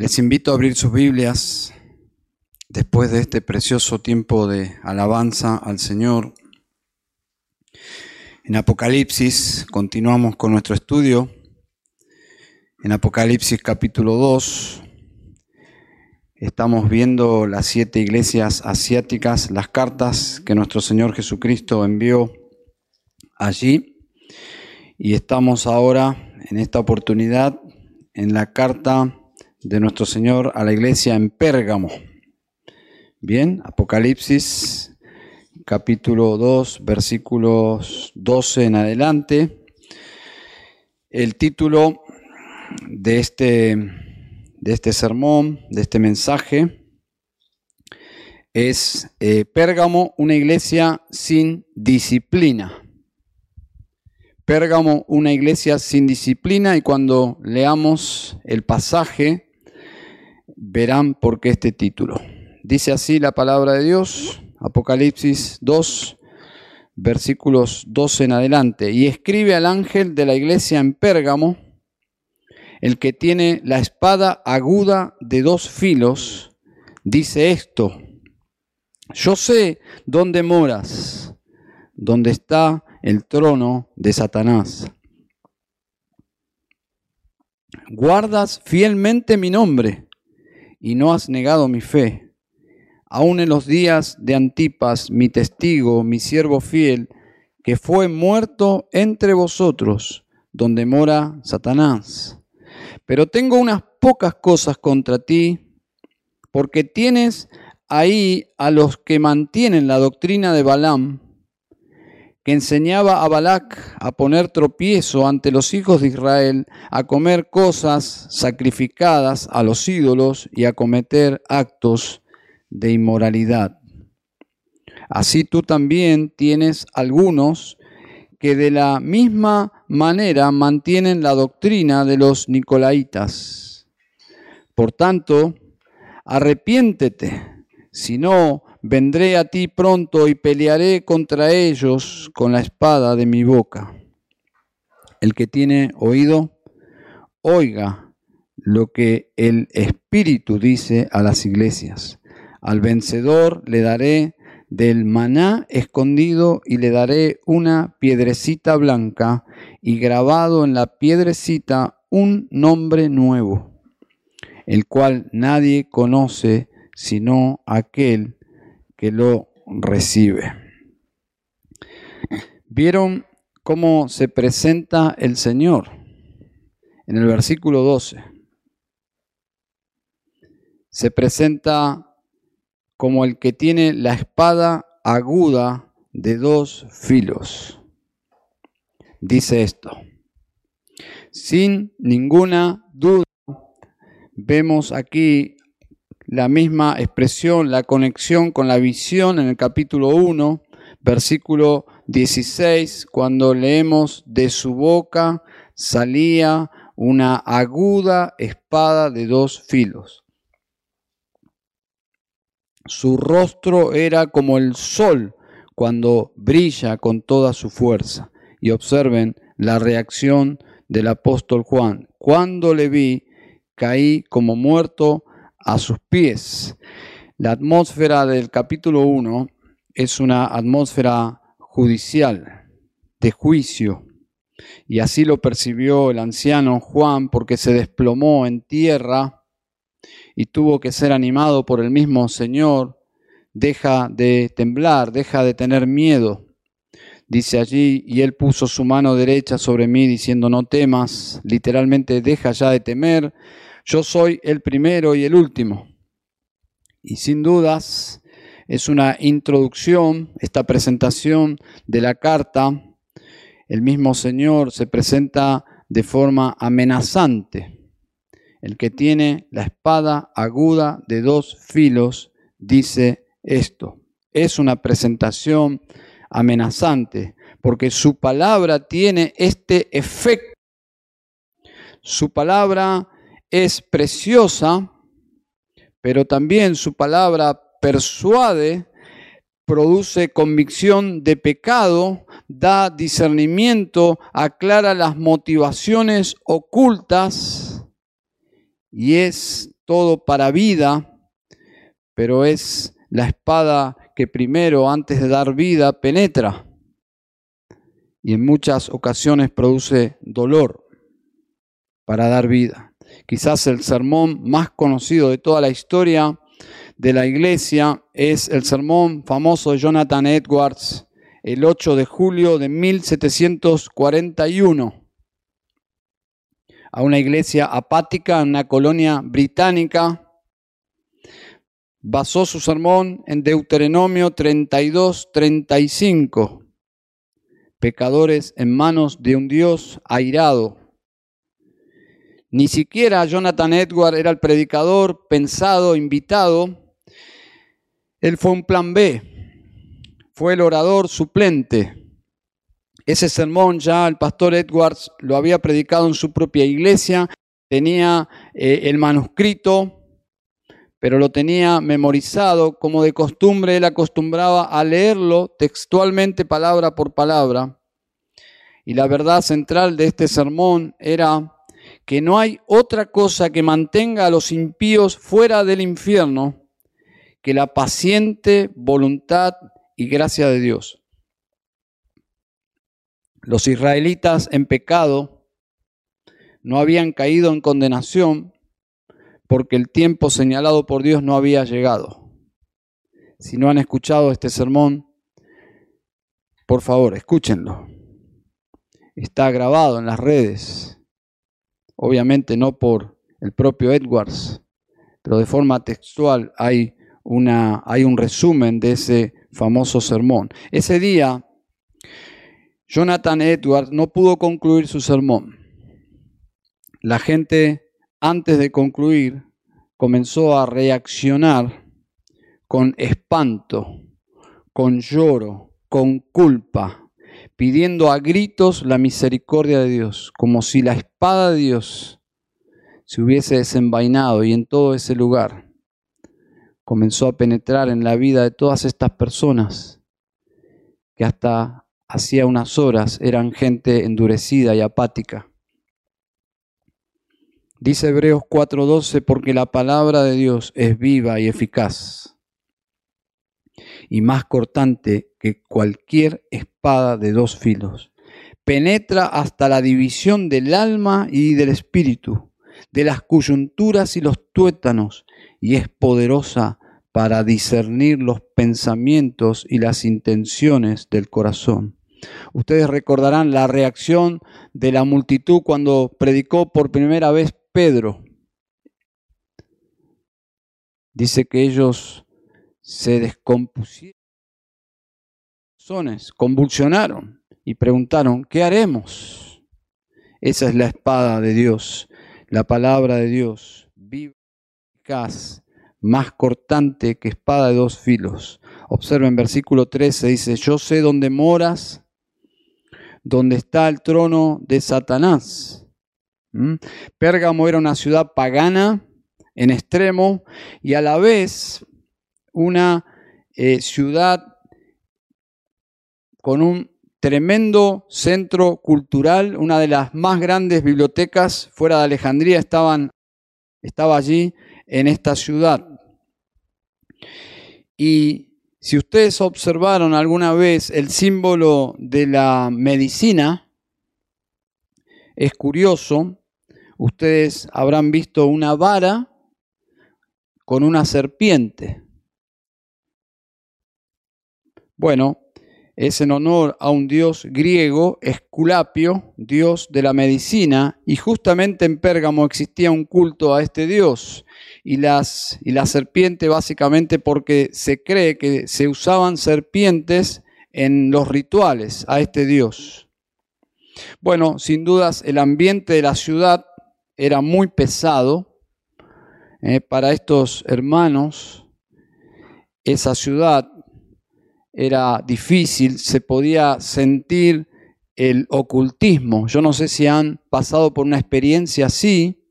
Les invito a abrir sus Biblias después de este precioso tiempo de alabanza al Señor. En Apocalipsis continuamos con nuestro estudio. En Apocalipsis capítulo 2 estamos viendo las siete iglesias asiáticas, las cartas que nuestro Señor Jesucristo envió allí. Y estamos ahora en esta oportunidad en la carta de nuestro Señor a la iglesia en Pérgamo. Bien, Apocalipsis capítulo 2, versículos 12 en adelante. El título de este, de este sermón, de este mensaje, es eh, Pérgamo, una iglesia sin disciplina. Pérgamo, una iglesia sin disciplina, y cuando leamos el pasaje, verán por qué este título. Dice así la palabra de Dios, Apocalipsis 2, versículos 12 en adelante. Y escribe al ángel de la iglesia en Pérgamo, el que tiene la espada aguda de dos filos, dice esto, yo sé dónde moras, dónde está el trono de Satanás. Guardas fielmente mi nombre y no has negado mi fe. Aún en los días de Antipas, mi testigo, mi siervo fiel, que fue muerto entre vosotros, donde mora Satanás. Pero tengo unas pocas cosas contra ti, porque tienes ahí a los que mantienen la doctrina de Balaam, que enseñaba a Balac a poner tropiezo ante los hijos de Israel, a comer cosas sacrificadas a los ídolos y a cometer actos de inmoralidad. Así tú también tienes algunos que de la misma manera mantienen la doctrina de los nicolaitas. Por tanto, arrepiéntete, si no, vendré a ti pronto y pelearé contra ellos con la espada de mi boca. El que tiene oído, oiga lo que el Espíritu dice a las iglesias. Al vencedor le daré del maná escondido y le daré una piedrecita blanca y grabado en la piedrecita un nombre nuevo, el cual nadie conoce sino aquel que lo recibe. ¿Vieron cómo se presenta el Señor? En el versículo 12. Se presenta como el que tiene la espada aguda de dos filos. Dice esto. Sin ninguna duda, vemos aquí la misma expresión, la conexión con la visión en el capítulo 1, versículo 16, cuando leemos, de su boca salía una aguda espada de dos filos. Su rostro era como el sol cuando brilla con toda su fuerza. Y observen la reacción del apóstol Juan. Cuando le vi, caí como muerto a sus pies. La atmósfera del capítulo 1 es una atmósfera judicial, de juicio, y así lo percibió el anciano Juan porque se desplomó en tierra y tuvo que ser animado por el mismo Señor. Deja de temblar, deja de tener miedo. Dice allí, y él puso su mano derecha sobre mí diciendo, no temas, literalmente deja ya de temer, yo soy el primero y el último. Y sin dudas es una introducción, esta presentación de la carta. El mismo Señor se presenta de forma amenazante. El que tiene la espada aguda de dos filos dice esto. Es una presentación amenazante porque su palabra tiene este efecto. Su palabra es preciosa, pero también su palabra persuade, produce convicción de pecado, da discernimiento, aclara las motivaciones ocultas y es todo para vida, pero es la espada que primero, antes de dar vida, penetra y en muchas ocasiones produce dolor para dar vida. Quizás el sermón más conocido de toda la historia de la iglesia es el sermón famoso de Jonathan Edwards el 8 de julio de 1741 a una iglesia apática en una colonia británica. Basó su sermón en Deuteronomio 32, 35. Pecadores en manos de un Dios airado. Ni siquiera Jonathan Edward era el predicador pensado, invitado. Él fue un plan B. Fue el orador suplente. Ese sermón ya el pastor Edwards lo había predicado en su propia iglesia, tenía eh, el manuscrito, pero lo tenía memorizado. Como de costumbre, él acostumbraba a leerlo textualmente, palabra por palabra. Y la verdad central de este sermón era que no hay otra cosa que mantenga a los impíos fuera del infierno que la paciente voluntad y gracia de Dios. Los israelitas en pecado no habían caído en condenación porque el tiempo señalado por Dios no había llegado. Si no han escuchado este sermón, por favor, escúchenlo. Está grabado en las redes, obviamente no por el propio Edwards, pero de forma textual hay, una, hay un resumen de ese famoso sermón. Ese día Jonathan Edwards no pudo concluir su sermón. La gente, antes de concluir, comenzó a reaccionar con espanto, con lloro, con culpa, pidiendo a gritos la misericordia de Dios, como si la espada de Dios se hubiese desenvainado y en todo ese lugar comenzó a penetrar en la vida de todas estas personas que hasta hacía unas horas eran gente endurecida y apática. Dice Hebreos 4:12, porque la palabra de Dios es viva y eficaz y más cortante que cualquier espada de dos filos. Penetra hasta la división del alma y del espíritu, de las coyunturas y los tuétanos, y es poderosa para discernir los pensamientos y las intenciones del corazón. Ustedes recordarán la reacción de la multitud cuando predicó por primera vez Pedro. Dice que ellos se descompusieron, convulsionaron y preguntaron, ¿qué haremos? Esa es la espada de Dios, la palabra de Dios, viva, eficaz, más cortante que espada de dos filos. Observen versículo 13, dice, yo sé dónde moras donde está el trono de Satanás. ¿Mm? Pérgamo era una ciudad pagana en extremo y a la vez una eh, ciudad con un tremendo centro cultural, una de las más grandes bibliotecas fuera de Alejandría estaban, estaba allí en esta ciudad. Y si ustedes observaron alguna vez el símbolo de la medicina, es curioso, ustedes habrán visto una vara con una serpiente. Bueno, es en honor a un dios griego, Esculapio, dios de la medicina, y justamente en Pérgamo existía un culto a este dios y, las, y la serpiente básicamente porque se cree que se usaban serpientes en los rituales a este dios. Bueno, sin dudas el ambiente de la ciudad era muy pesado eh, para estos hermanos. Esa ciudad era difícil, se podía sentir el ocultismo. Yo no sé si han pasado por una experiencia así,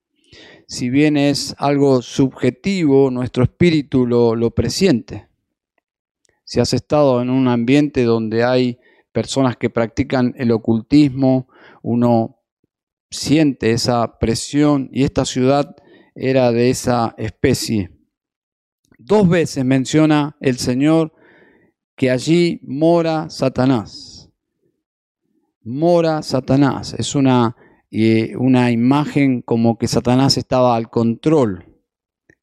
si bien es algo subjetivo, nuestro espíritu lo, lo presiente. Si has estado en un ambiente donde hay personas que practican el ocultismo, uno siente esa presión y esta ciudad era de esa especie. Dos veces menciona el Señor que allí mora Satanás. Mora Satanás. Es una, eh, una imagen como que Satanás estaba al control,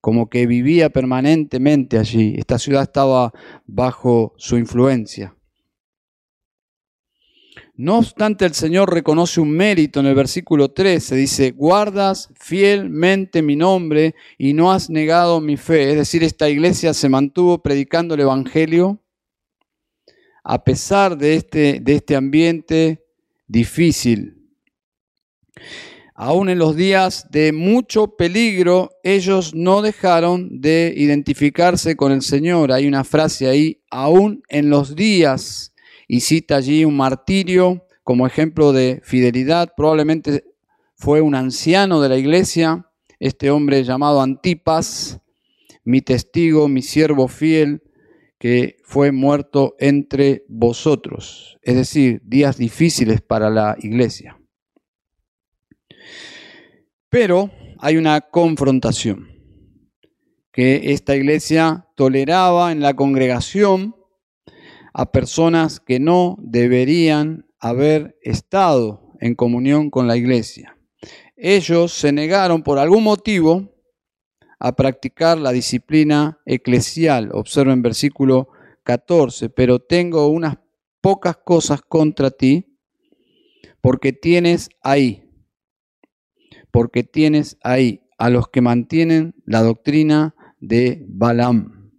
como que vivía permanentemente allí. Esta ciudad estaba bajo su influencia. No obstante, el Señor reconoce un mérito en el versículo 13. Dice, guardas fielmente mi nombre y no has negado mi fe. Es decir, esta iglesia se mantuvo predicando el Evangelio a pesar de este, de este ambiente difícil. Aún en los días de mucho peligro, ellos no dejaron de identificarse con el Señor. Hay una frase ahí, aún en los días y cita allí un martirio como ejemplo de fidelidad. Probablemente fue un anciano de la iglesia, este hombre llamado Antipas, mi testigo, mi siervo fiel, que fue muerto entre vosotros. Es decir, días difíciles para la iglesia. Pero hay una confrontación que esta iglesia toleraba en la congregación a personas que no deberían haber estado en comunión con la iglesia. Ellos se negaron por algún motivo a practicar la disciplina eclesial. Observen versículo 14, pero tengo unas pocas cosas contra ti porque tienes ahí, porque tienes ahí a los que mantienen la doctrina de Balaam.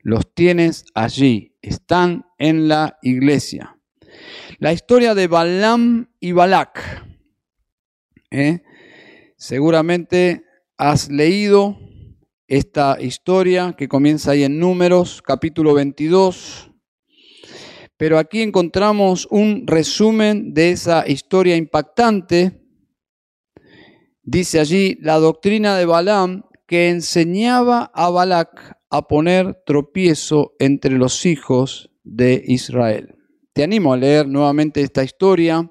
Los tienes allí, están en la iglesia. La historia de Balaam y Balak. ¿eh? Seguramente has leído esta historia que comienza ahí en Números, capítulo 22. Pero aquí encontramos un resumen de esa historia impactante. Dice allí la doctrina de Balaam que enseñaba a Balak a poner tropiezo entre los hijos de Israel. Te animo a leer nuevamente esta historia.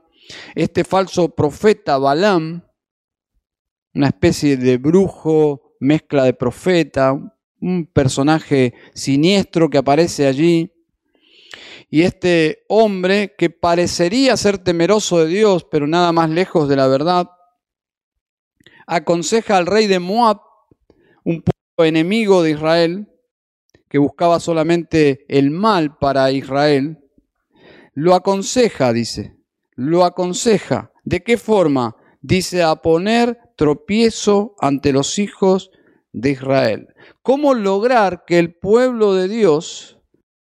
Este falso profeta Balaam, una especie de brujo, mezcla de profeta, un personaje siniestro que aparece allí. Y este hombre que parecería ser temeroso de Dios, pero nada más lejos de la verdad, aconseja al rey de Moab, un pueblo enemigo de Israel, que buscaba solamente el mal para Israel, lo aconseja, dice, lo aconseja. ¿De qué forma? Dice, a poner tropiezo ante los hijos de Israel. ¿Cómo lograr que el pueblo de Dios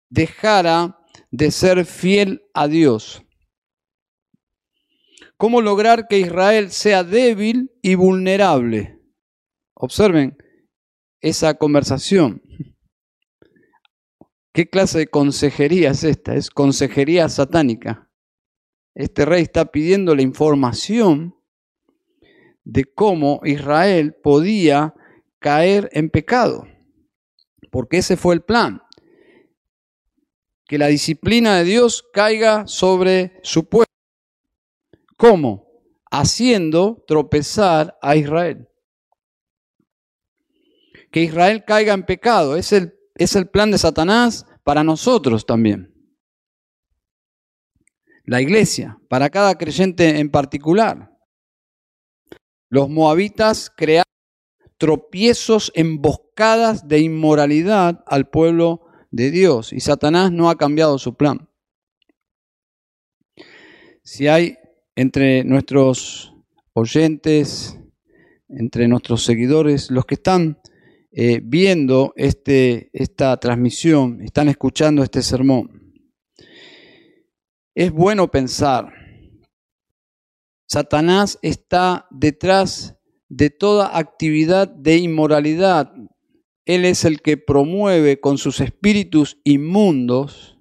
dejara de ser fiel a Dios? ¿Cómo lograr que Israel sea débil y vulnerable? Observen esa conversación. ¿Qué clase de consejería es esta? Es consejería satánica. Este rey está pidiendo la información de cómo Israel podía caer en pecado, porque ese fue el plan, que la disciplina de Dios caiga sobre su pueblo. ¿Cómo? Haciendo tropezar a Israel. Que Israel caiga en pecado, es el es el plan de Satanás para nosotros también. La iglesia, para cada creyente en particular. Los moabitas crearon tropiezos, emboscadas de inmoralidad al pueblo de Dios y Satanás no ha cambiado su plan. Si hay entre nuestros oyentes, entre nuestros seguidores, los que están eh, viendo este, esta transmisión, están escuchando este sermón, es bueno pensar, Satanás está detrás de toda actividad de inmoralidad. Él es el que promueve con sus espíritus inmundos,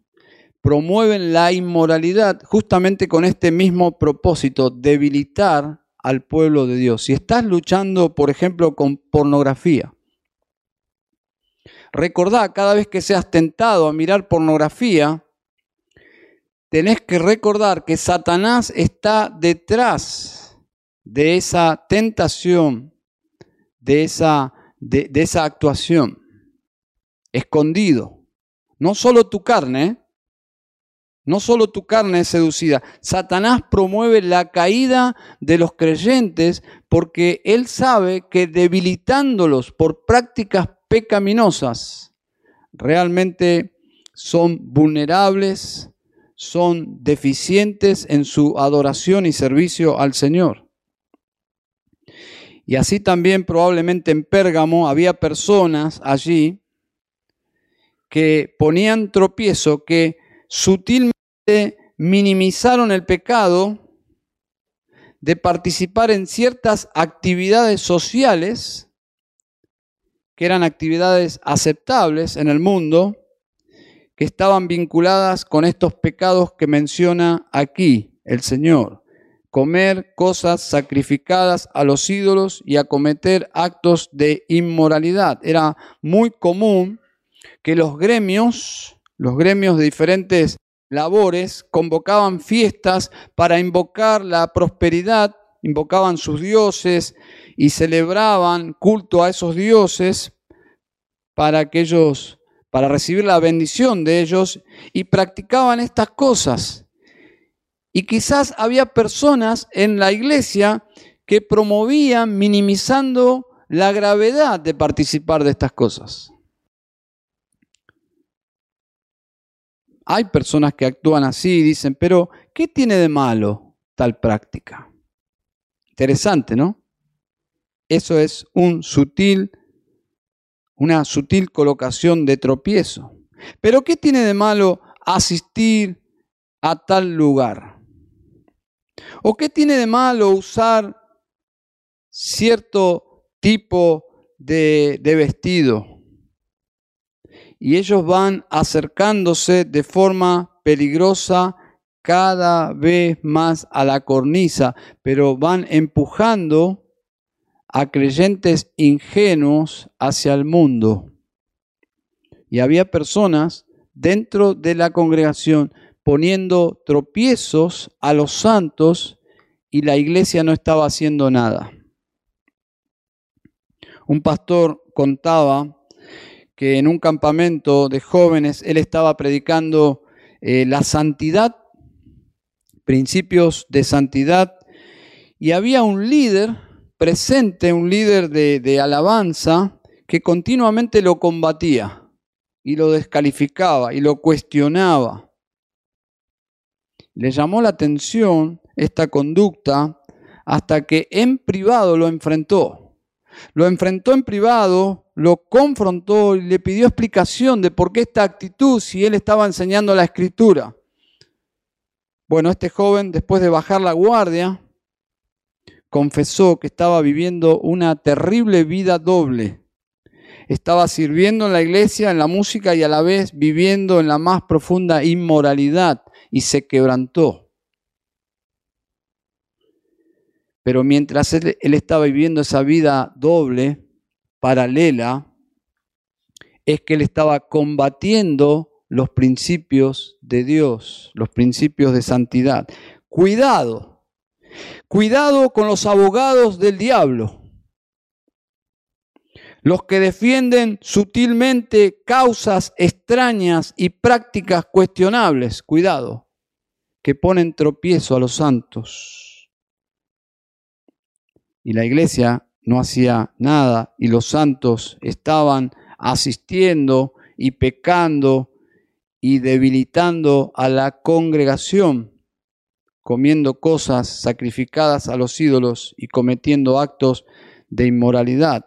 promueven la inmoralidad justamente con este mismo propósito, debilitar al pueblo de Dios. Si estás luchando, por ejemplo, con pornografía, Recordá, cada vez que seas tentado a mirar pornografía, tenés que recordar que Satanás está detrás de esa tentación de esa, de, esa actuación. Escondido. No solo tu carne, ¿eh? no solo tu carne es seducida. Satanás promueve la caída de los creyentes porque él sabe que debilitándolos por prácticas pecaminosas, realmente son vulnerables, son deficientes en su adoración y servicio al Señor. Y así también probablemente en Pérgamo había personas allí que ponían tropiezo, que sutilmente minimizaron el pecado de participar en ciertas actividades sociales que eran actividades aceptables en el mundo, que estaban vinculadas con estos pecados que menciona aquí el Señor. Comer cosas sacrificadas a los ídolos y acometer actos de inmoralidad. Era muy común que los gremios, los gremios de diferentes labores, convocaban fiestas para invocar la prosperidad, invocaban sus dioses y celebraban culto a esos dioses para que ellos para recibir la bendición de ellos y practicaban estas cosas. Y quizás había personas en la iglesia que promovían minimizando la gravedad de participar de estas cosas. Hay personas que actúan así y dicen, pero ¿qué tiene de malo tal práctica? Interesante, ¿no? Eso es un sutil una sutil colocación de tropiezo. Pero ¿qué tiene de malo asistir a tal lugar? ¿O qué tiene de malo usar cierto tipo de, vestido? Y ellos van acercándose de forma peligrosa cada vez más a la cornisa, pero van empujando a creyentes ingenuos hacia el mundo. Y había personas dentro de la congregación poniendo tropiezos a los santos y la iglesia no estaba haciendo nada. Un pastor contaba que en un campamento de jóvenes él estaba predicando eh, la santidad, principios de santidad, y había un líder presente un líder de, alabanza que continuamente lo combatía y lo descalificaba y lo cuestionaba. Le llamó la atención esta conducta hasta que en privado lo enfrentó. Lo enfrentó en privado, lo confrontó y le pidió explicación de por qué esta actitud si él estaba enseñando la escritura. Bueno, este joven, después de bajar la guardia, confesó que estaba viviendo una terrible vida doble. Estaba sirviendo en la iglesia, en la música y a la vez viviendo en la más profunda inmoralidad y se quebrantó. Pero mientras él, estaba viviendo esa vida doble, paralela, es que él estaba combatiendo los principios de Dios, los principios de santidad. Cuidado, Cuidado con los abogados del diablo, los que defienden sutilmente causas extrañas y prácticas cuestionables, cuidado, que ponen tropiezo a los santos. Y la iglesia no hacía nada y los santos estaban asistiendo y pecando y debilitando a la congregación comiendo cosas sacrificadas a los ídolos y cometiendo actos de inmoralidad.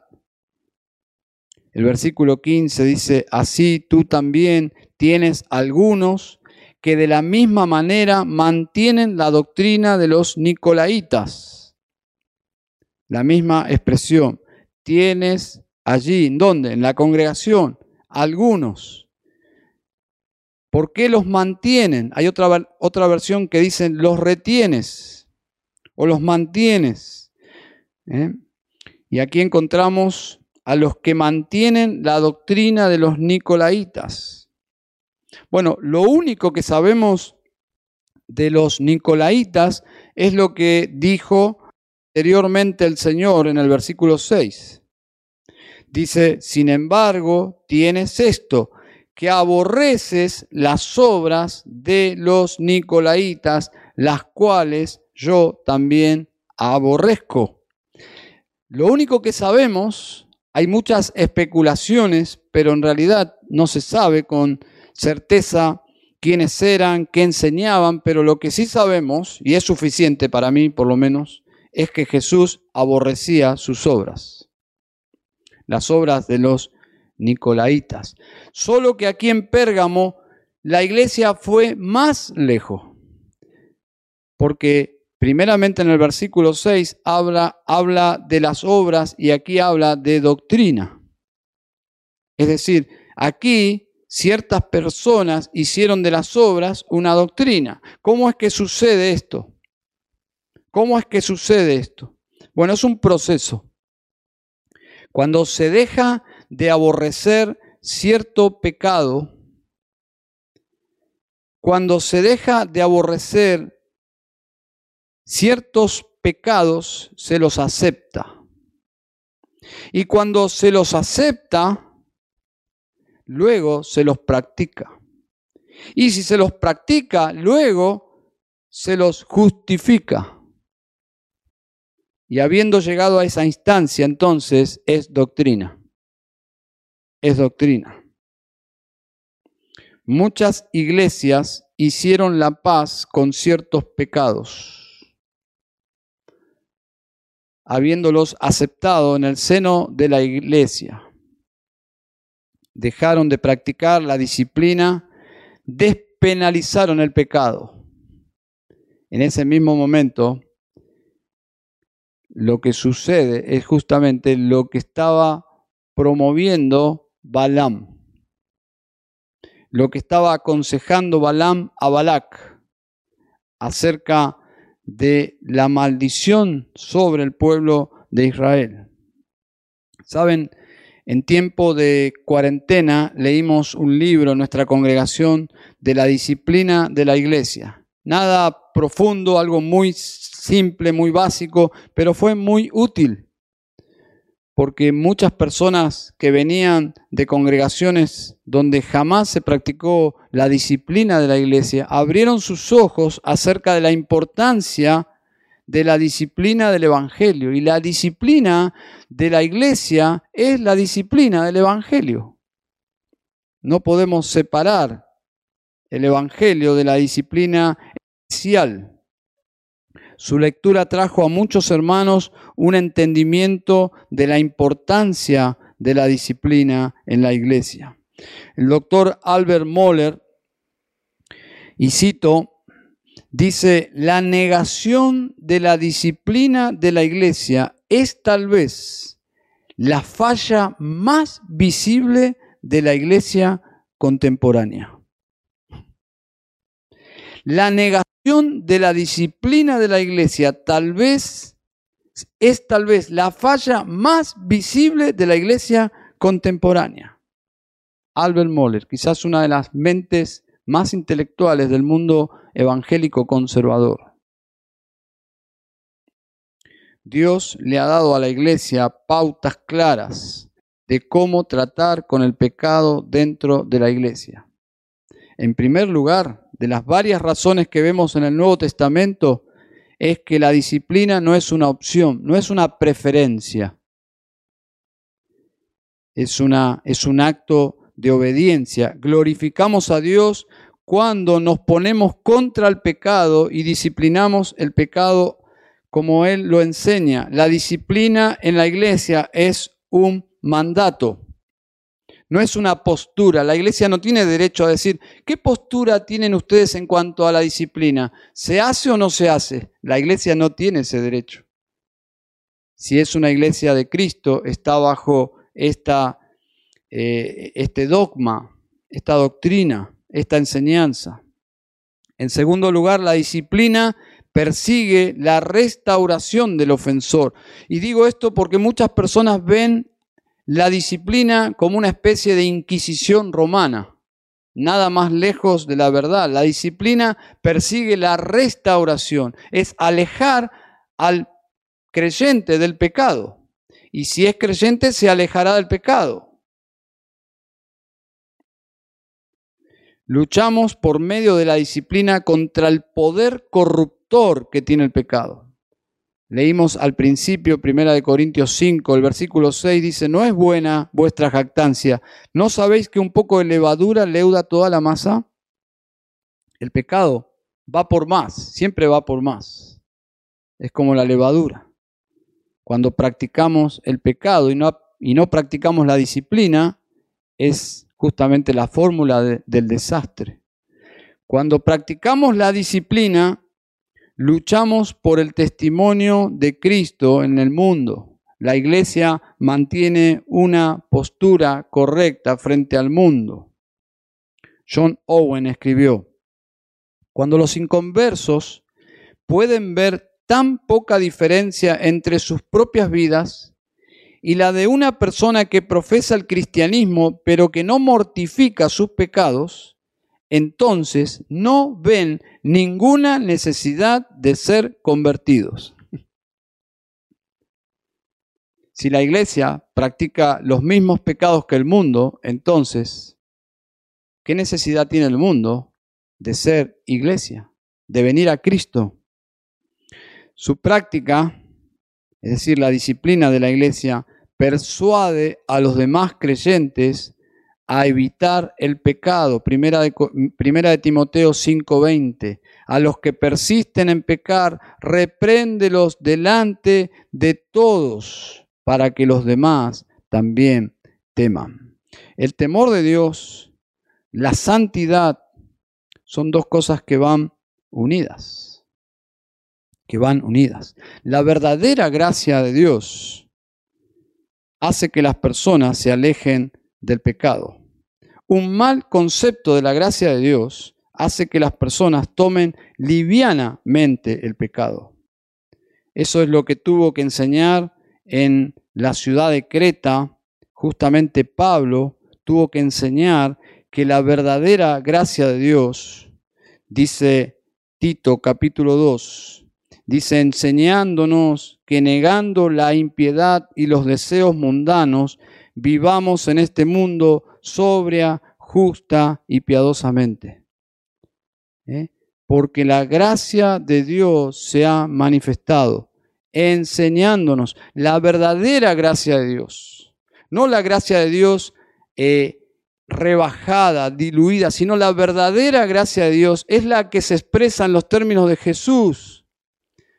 El versículo 15 dice, así tú también tienes algunos que de la misma manera mantienen la doctrina de los nicolaitas. La misma expresión. Tienes allí, ¿en dónde? En la congregación, algunos ¿Por qué los mantienen? Hay otra, otra versión que dice los retienes o los mantienes. ¿eh? Y aquí encontramos a los que mantienen la doctrina de los nicolaitas. Bueno, lo único que sabemos de los nicolaitas es lo que dijo anteriormente el Señor en el versículo 6. Dice, sin embargo, tienes esto, que aborreces las obras de los nicolaitas, las cuales yo también aborrezco. Lo único que sabemos, hay muchas especulaciones, pero en realidad no se sabe con certeza quiénes eran, qué enseñaban, pero lo que sí sabemos, y es suficiente para mí por lo menos, es que Jesús aborrecía sus obras, las obras de los Nicolaitas. Solo que aquí en Pérgamo la iglesia fue más lejos, porque primeramente en el versículo 6 habla, habla de las obras y aquí habla de doctrina. Es decir, aquí ciertas personas hicieron de las obras una doctrina. ¿Cómo es que sucede esto? ¿Cómo es que sucede esto? Bueno, es un proceso. Cuando se deja de aborrecer cierto pecado, cuando se deja de aborrecer ciertos pecados, se los acepta. Y cuando se los acepta, luego se los practica. Y si se los practica, luego se los justifica. Y habiendo llegado a esa instancia, entonces es doctrina. Es doctrina. Muchas iglesias hicieron la paz con ciertos pecados, habiéndolos aceptado en el seno de la iglesia. Dejaron de practicar la disciplina, despenalizaron el pecado. En ese mismo momento, lo que sucede es justamente lo que estaba promoviendo Balaam, lo que estaba aconsejando Balaam a Balac acerca de la maldición sobre el pueblo de Israel. Saben, en tiempo de cuarentena leímos un libro en nuestra congregación de la disciplina de la iglesia. Nada profundo, algo muy simple, muy básico, pero fue muy útil, porque muchas personas que venían de congregaciones donde jamás se practicó la disciplina de la iglesia, abrieron sus ojos acerca de la importancia de la disciplina del Evangelio. Y la disciplina de la iglesia es la disciplina del Evangelio. No podemos separar el Evangelio de la disciplina especial su lectura trajo a muchos hermanos un entendimiento de la importancia de la disciplina en la iglesia. El doctor Albert Moller, y cito, dice, la negación de la disciplina de la iglesia es tal vez la falla más visible de la iglesia contemporánea. La negación de la disciplina de la iglesia tal vez es tal vez la falla más visible de la iglesia contemporánea. Albert Moller, quizás una de las mentes más intelectuales del mundo evangélico conservador. Dios le ha dado a la iglesia pautas claras de cómo tratar con el pecado dentro de la iglesia. En primer lugar, de las varias razones que vemos en el Nuevo Testamento es que la disciplina no es una opción, no es una preferencia. Es, una, es un acto de obediencia. Glorificamos a Dios cuando nos ponemos contra el pecado y disciplinamos el pecado como Él lo enseña. La disciplina en la iglesia es un mandato no es una postura. La iglesia no tiene derecho a decir, ¿qué postura tienen ustedes en cuanto a la disciplina? ¿Se hace o no se hace? La iglesia no tiene ese derecho. Si es una iglesia de Cristo, está bajo esta, eh, este dogma, esta doctrina, esta enseñanza. En segundo lugar, la disciplina persigue la restauración del ofensor. Y digo esto porque muchas personas ven la disciplina como una especie de inquisición romana, nada más lejos de la verdad. La disciplina persigue la restauración, es alejar al creyente del pecado. y si es creyente se alejará del pecado. Luchamos por medio de la disciplina contra el poder corruptor que tiene el pecado. Leímos al principio, primera de Corintios 5, el versículo 6 dice, no es buena vuestra jactancia. ¿No sabéis que un poco de levadura leuda toda la masa? El pecado va por más, siempre va por más. Es como la levadura. Cuando practicamos el pecado y no, y no practicamos la disciplina, es justamente la fórmula del desastre. Cuando practicamos la disciplina, luchamos por el testimonio de Cristo en el mundo. La iglesia mantiene una postura correcta frente al mundo. John Owen escribió, cuando los inconversos pueden ver tan poca diferencia entre sus propias vidas y la de una persona que profesa el cristianismo pero que no mortifica sus pecados, entonces no ven ninguna necesidad de ser convertidos. Si la iglesia practica los mismos pecados que el mundo, entonces, ¿qué necesidad tiene el mundo de ser iglesia, de venir a Cristo? Su práctica, es decir, la disciplina de la iglesia, persuade a los demás creyentes a evitar el pecado. Primera de, primera de Timoteo 5:20. A los que persisten en pecar, repréndelos delante de todos para que los demás también teman. El temor de Dios, la santidad, son dos cosas que van unidas. Que van unidas. La verdadera gracia de Dios hace que las personas se alejen del pecado. Un mal concepto de la gracia de Dios hace que las personas tomen livianamente el pecado. Eso es lo que tuvo que enseñar en la ciudad de Creta. Justamente Pablo tuvo que enseñar que la verdadera gracia de Dios, dice Tito capítulo 2, dice enseñándonos que negando la impiedad y los deseos mundanos, vivamos en este mundo sobria, justa y piadosamente. ¿Eh? Porque la gracia de Dios se ha manifestado, enseñándonos la verdadera gracia de Dios. No la gracia de Dios eh, rebajada, diluida, sino la verdadera gracia de Dios es la que se expresa en los términos de Jesús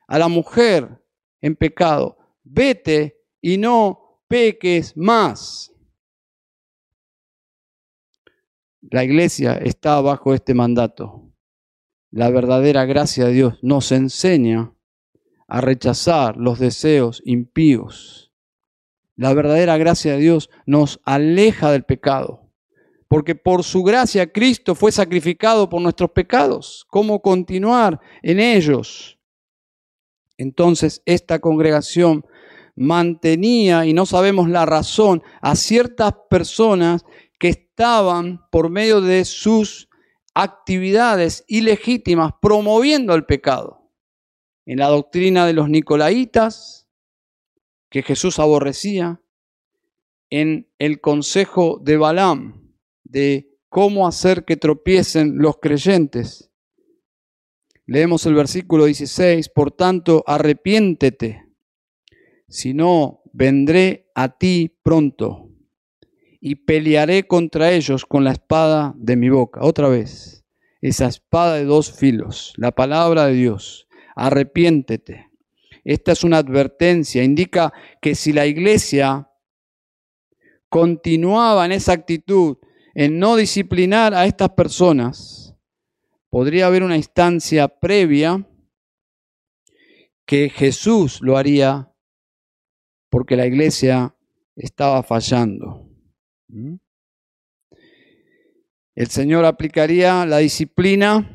a la mujer en pecado. Vete y no peques más. La iglesia está bajo este mandato. La verdadera gracia de Dios nos enseña a rechazar los deseos impíos. La verdadera gracia de Dios nos aleja del pecado, porque por su gracia Cristo fue sacrificado por nuestros pecados. ¿Cómo continuar en ellos? Entonces esta congregación mantenía, y no sabemos la razón, a ciertas personas que estaban por medio de sus actividades ilegítimas promoviendo el pecado. En la doctrina de los nicolaitas, que Jesús aborrecía, en el consejo de Balaam, de cómo hacer que tropiecen los creyentes. Leemos el versículo 16, por tanto, arrepiéntete, si no, vendré a ti pronto y pelearé contra ellos con la espada de mi boca. Otra vez, esa espada de dos filos, la palabra de Dios. Arrepiéntete. Esta es una advertencia, indica que si la iglesia continuaba en esa actitud, en no disciplinar a estas personas, podría haber una instancia previa que Jesús lo haría porque la iglesia estaba fallando. ¿Mm? El Señor aplicaría la disciplina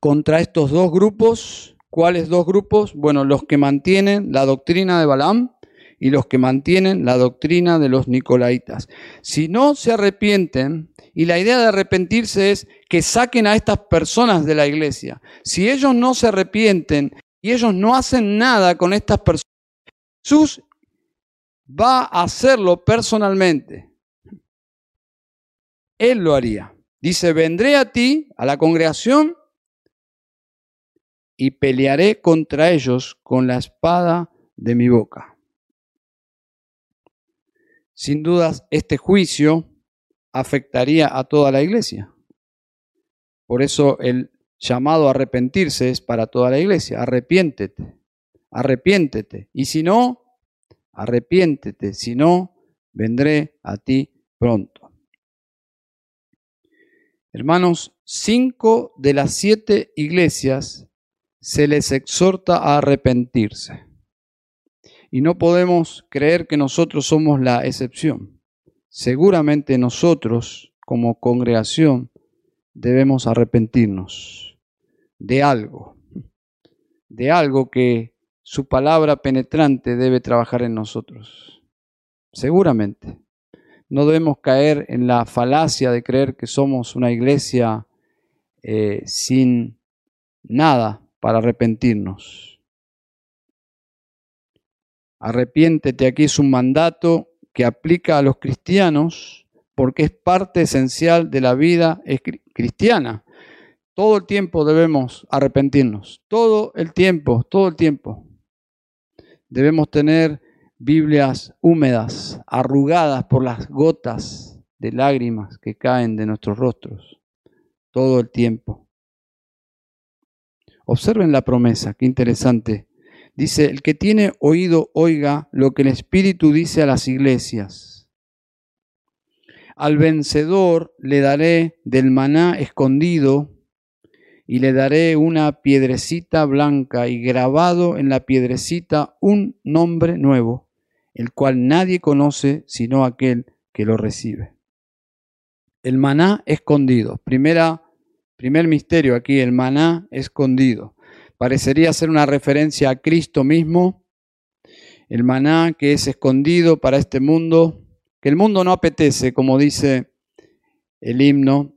contra estos dos grupos. ¿Cuáles dos grupos? Bueno, los que mantienen la doctrina de Balaam y los que mantienen la doctrina de los nicolaitas. Si no se arrepienten, y la idea de arrepentirse es que saquen a estas personas de la iglesia. Si ellos no se arrepienten y ellos no hacen nada con estas personas, Jesús va a hacerlo personalmente. Él lo haría. Dice, vendré a ti, a la congregación, y pelearé contra ellos con la espada de mi boca. Sin dudas, este juicio afectaría a toda la iglesia. Por eso el llamado a arrepentirse es para toda la iglesia. Arrepiéntete, arrepiéntete. Y si no, arrepiéntete. Si no, vendré a ti pronto. Hermanos, cinco de las siete iglesias se les exhorta a arrepentirse. Y no podemos creer que nosotros somos la excepción. Seguramente nosotros, como congregación, debemos arrepentirnos de algo, de algo que su palabra penetrante debe trabajar en nosotros. Seguramente. No debemos caer en la falacia de creer que somos una iglesia eh, sin nada para arrepentirnos. Arrepiéntete aquí es un mandato que aplica a los cristianos porque es parte esencial de la vida cristiana. Todo el tiempo debemos arrepentirnos, todo el tiempo, todo el tiempo. Debemos tener Biblias húmedas, arrugadas por las gotas de lágrimas que caen de nuestros rostros, todo el tiempo. Observen la promesa, qué interesante. Dice, el que tiene oído, oiga lo que el Espíritu dice a las iglesias. Al vencedor le daré del maná escondido y le daré una piedrecita blanca y grabado en la piedrecita un nombre nuevo, el cual nadie conoce sino aquel que lo recibe. El maná escondido. Primera, primer misterio aquí, el maná escondido. Parecería ser una referencia a Cristo mismo. El maná que es escondido para este mundo que el mundo no apetece, como dice el himno,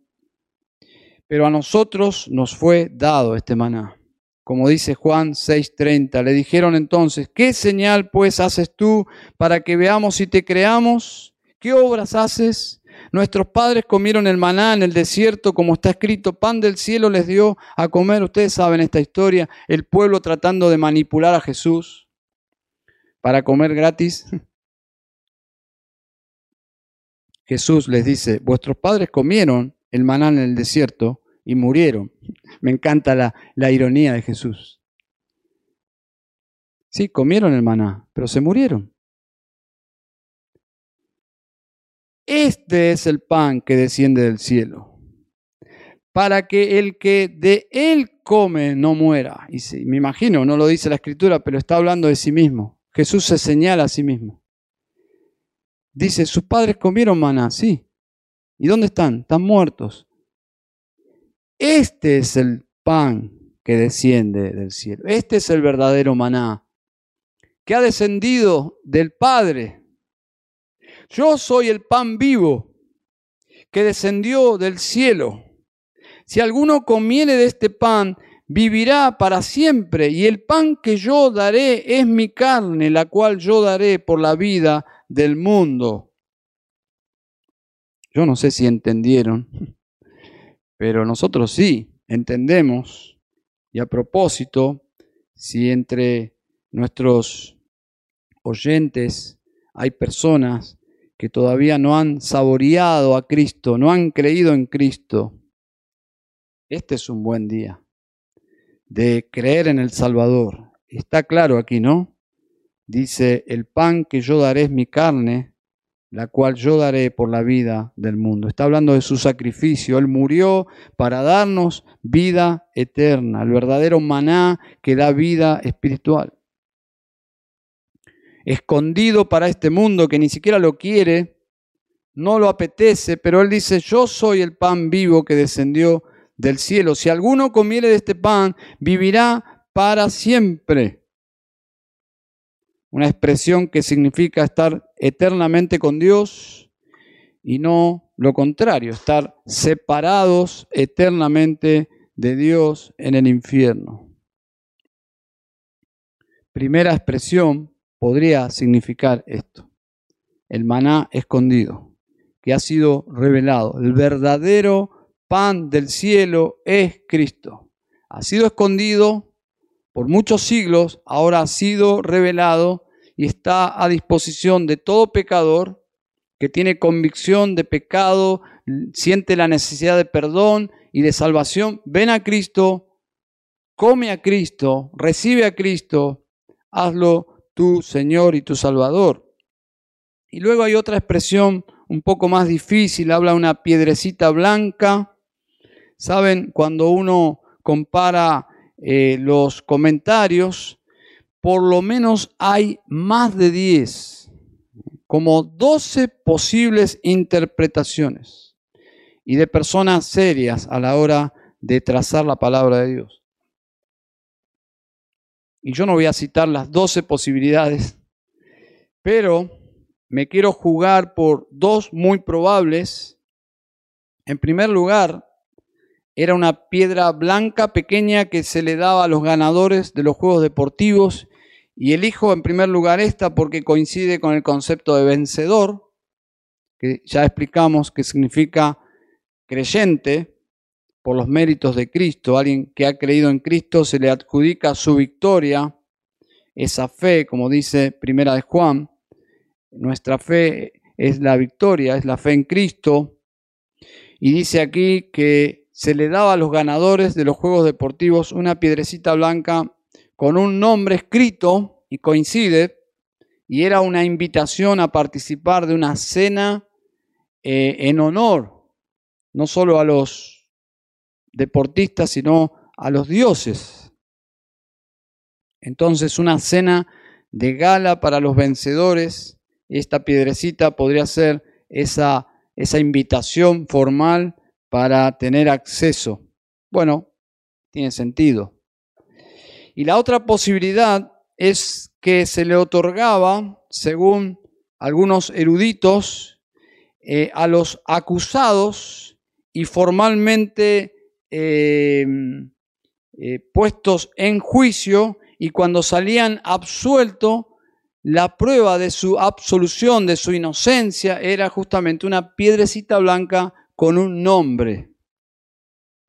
pero a nosotros nos fue dado este maná. Como dice Juan 6:30, le dijeron entonces, ¿qué señal pues haces tú para que veamos y te creamos? ¿Qué obras haces? Nuestros padres comieron el maná en el desierto, como está escrito, pan del cielo les dio a comer. Ustedes saben esta historia, el pueblo tratando de manipular a Jesús para comer gratis. Jesús les dice, vuestros padres comieron el maná en el desierto y murieron. Me encanta la, ironía de Jesús. Sí, comieron el maná, pero se murieron. Este es el pan que desciende del cielo, para que el que de él come no muera. Y sí, me imagino, no lo dice la escritura, pero está hablando de sí mismo. Jesús se señala a sí mismo. Dice, sus padres comieron maná, sí. ¿Y dónde están? Están muertos. Este es el pan que desciende del cielo. Este es el verdadero maná, que ha descendido del Padre. Yo soy el pan vivo que descendió del cielo. Si alguno comiere de este pan, vivirá para siempre, y el pan que yo daré es mi carne, la cual yo daré por la vida del mundo. Yo no sé si entendieron, pero nosotros sí entendemos. Y a propósito, si entre nuestros oyentes hay personas que todavía no han saboreado a Cristo, no han creído en Cristo, este es un buen día de creer en el Salvador. Está claro aquí, ¿no? Dice, el pan que yo daré es mi carne, la cual yo daré por la vida del mundo. Está hablando de su sacrificio. Él murió para darnos vida eterna, el verdadero maná que da vida espiritual. Escondido para este mundo que ni siquiera lo quiere, no lo apetece, pero Él dice, yo soy el pan vivo que descendió del cielo. Si alguno comiere de este pan, vivirá para siempre una expresión que significa estar eternamente con Dios y no lo contrario, estar separados eternamente de Dios en el infierno. Primera expresión podría significar esto. el maná escondido, que ha sido revelado. El verdadero pan del cielo es Cristo. Ha sido escondido por muchos siglos, ahora ha sido revelado y está a disposición de todo pecador que tiene convicción de pecado, siente la necesidad de perdón y de salvación. Ven a Cristo, come a Cristo, recibe a Cristo, hazlo tu Señor y tu Salvador. Y luego hay otra expresión un poco más difícil, habla una piedrecita blanca. Saben, cuando uno compara eh, los comentarios, por lo menos hay más de 10, como 12 posibles interpretaciones y de personas serias a la hora de trazar la palabra de Dios. Y yo no voy a citar las 12 posibilidades, pero me quiero jugar por dos muy probables. En primer lugar, era una piedra blanca pequeña que se le daba a los ganadores de los juegos deportivos y elijo en primer lugar esta porque coincide con el concepto de vencedor, que ya explicamos que significa creyente por los méritos de Cristo. Alguien que ha creído en Cristo se le adjudica su victoria, esa fe, como dice Primera de Juan. Nuestra fe es la victoria, es la fe en Cristo. Y dice aquí que se le daba a los ganadores de los Juegos Deportivos una piedrecita blanca con un nombre escrito y coincide, y era una invitación a participar de una cena eh, en honor, no solo a los deportistas, sino a los dioses. Entonces una cena de gala para los vencedores esta piedrecita podría ser esa, esa invitación formal para tener acceso. Bueno, tiene sentido. Y la otra posibilidad es que se le otorgaba, según algunos eruditos, eh, a los acusados y formalmente eh, eh, puestos en juicio y cuando salían absueltos la prueba de su absolución, de su inocencia, era justamente una piedrecita blanca con un nombre.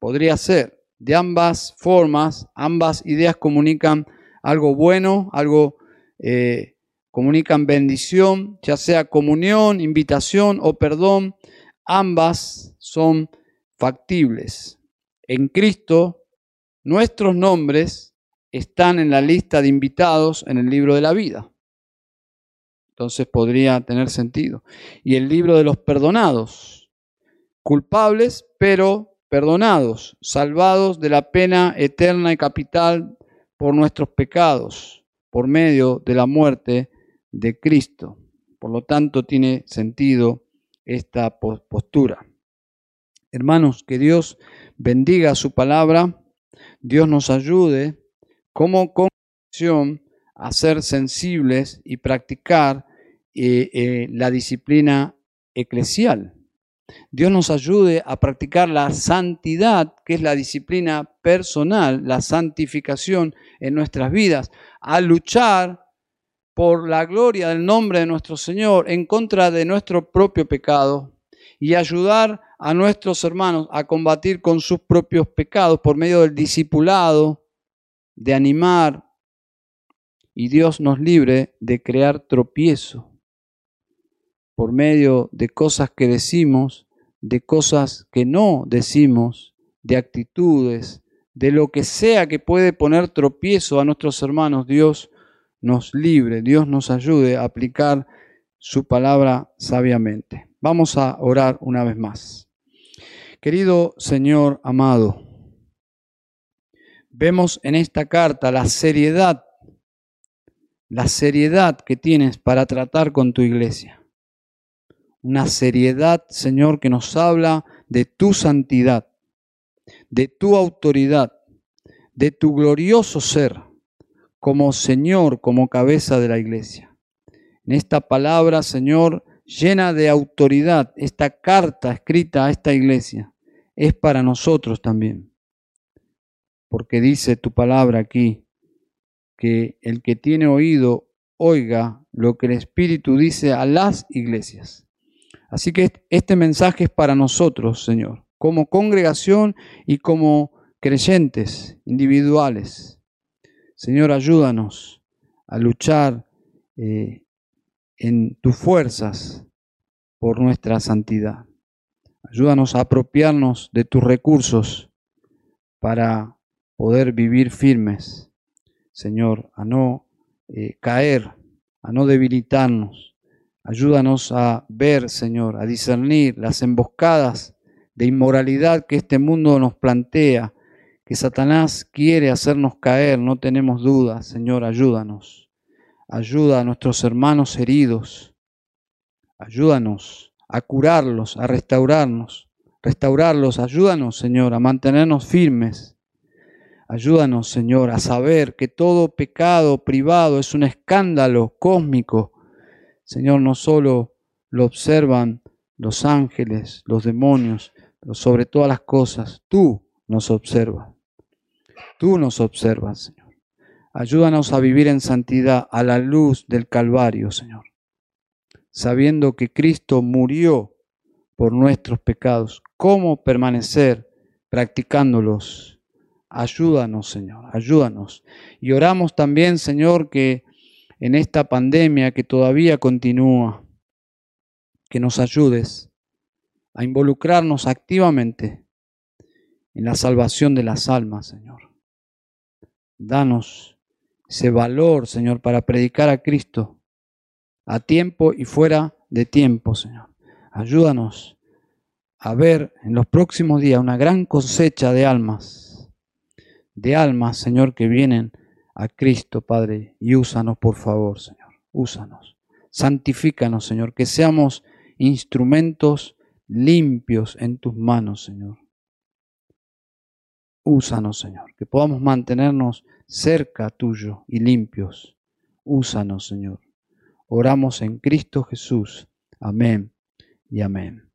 Podría ser. De ambas formas, ambas ideas comunican algo bueno, algo eh, comunican bendición, ya sea comunión, invitación o perdón. Ambas son factibles. En Cristo, nuestros nombres están en la lista de invitados en el libro de la vida. Entonces podría tener sentido. Y el libro de los perdonados, culpables pero perdonados, salvados de la pena eterna y capital por nuestros pecados, por medio de la muerte de Cristo. Por lo tanto, tiene sentido esta postura. Hermanos, que Dios bendiga su palabra, Dios nos ayude como congregación a ser sensibles y practicar eh, eh, la disciplina eclesial. Dios nos ayude a practicar la santidad, que es la disciplina personal, la santificación en nuestras vidas, a luchar por la gloria del nombre de nuestro Señor en contra de nuestro propio pecado y ayudar a nuestros hermanos a combatir con sus propios pecados por medio del discipulado, de animar, y Dios nos libre de crear tropiezo por medio de cosas que decimos, de cosas que no decimos, de actitudes, de lo que sea que puede poner tropiezo a nuestros hermanos, Dios nos libre, Dios nos ayude a aplicar su palabra sabiamente. Vamos a orar una vez más. Querido Señor amado, vemos en esta carta la seriedad, la seriedad que tienes para tratar con tu iglesia una seriedad, Señor, que nos habla de tu santidad, de tu autoridad, de tu glorioso ser como Señor, como cabeza de la iglesia. En esta palabra, Señor, llena de autoridad, esta carta escrita a esta iglesia es para nosotros también. Porque dice tu palabra aquí que el que tiene oído, oiga lo que el Espíritu dice a las iglesias. Así que este mensaje es para nosotros, Señor, como congregación y como creyentes individuales. Señor, ayúdanos a luchar eh, en tus fuerzas por nuestra santidad. Ayúdanos a apropiarnos de tus recursos para poder vivir firmes, Señor, a no eh, caer, a no debilitarnos. Ayúdanos a ver, Señor, a discernir las emboscadas de inmoralidad que este mundo nos plantea, que Satanás quiere hacernos caer, no tenemos dudas, Señor, ayúdanos. Ayuda a nuestros hermanos heridos. Ayúdanos a curarlos, a restaurarnos, restaurarlos. Ayúdanos, Señor, a mantenernos firmes. Ayúdanos, Señor, a saber que todo pecado privado es un escándalo cósmico. Señor, no solo lo observan los ángeles, los demonios, pero sobre todas las cosas, tú nos observas. Tú nos observas, Señor. Ayúdanos a vivir en santidad a la luz del Calvario, Señor sabiendo que Cristo murió por nuestros pecados. ¿Cómo permanecer practicándolos? Ayúdanos, Señor, ayúdanos. Y oramos también, Señor, que en esta pandemia que todavía continúa, que nos ayudes a involucrarnos activamente en la salvación de las almas, Señor. Danos ese valor, Señor, para predicar a Cristo a tiempo y fuera de tiempo, Señor. Ayúdanos a ver en los próximos días una gran cosecha de almas, de almas, Señor, que vienen a Cristo, Padre, y úsanos, por favor, Señor, úsanos. Santifícanos, Señor, que seamos instrumentos limpios en tus manos, Señor. Úsanos, Señor, que podamos mantenernos cerca tuyo y limpios. Úsanos, Señor. Oramos en Cristo Jesús. Amén y amén.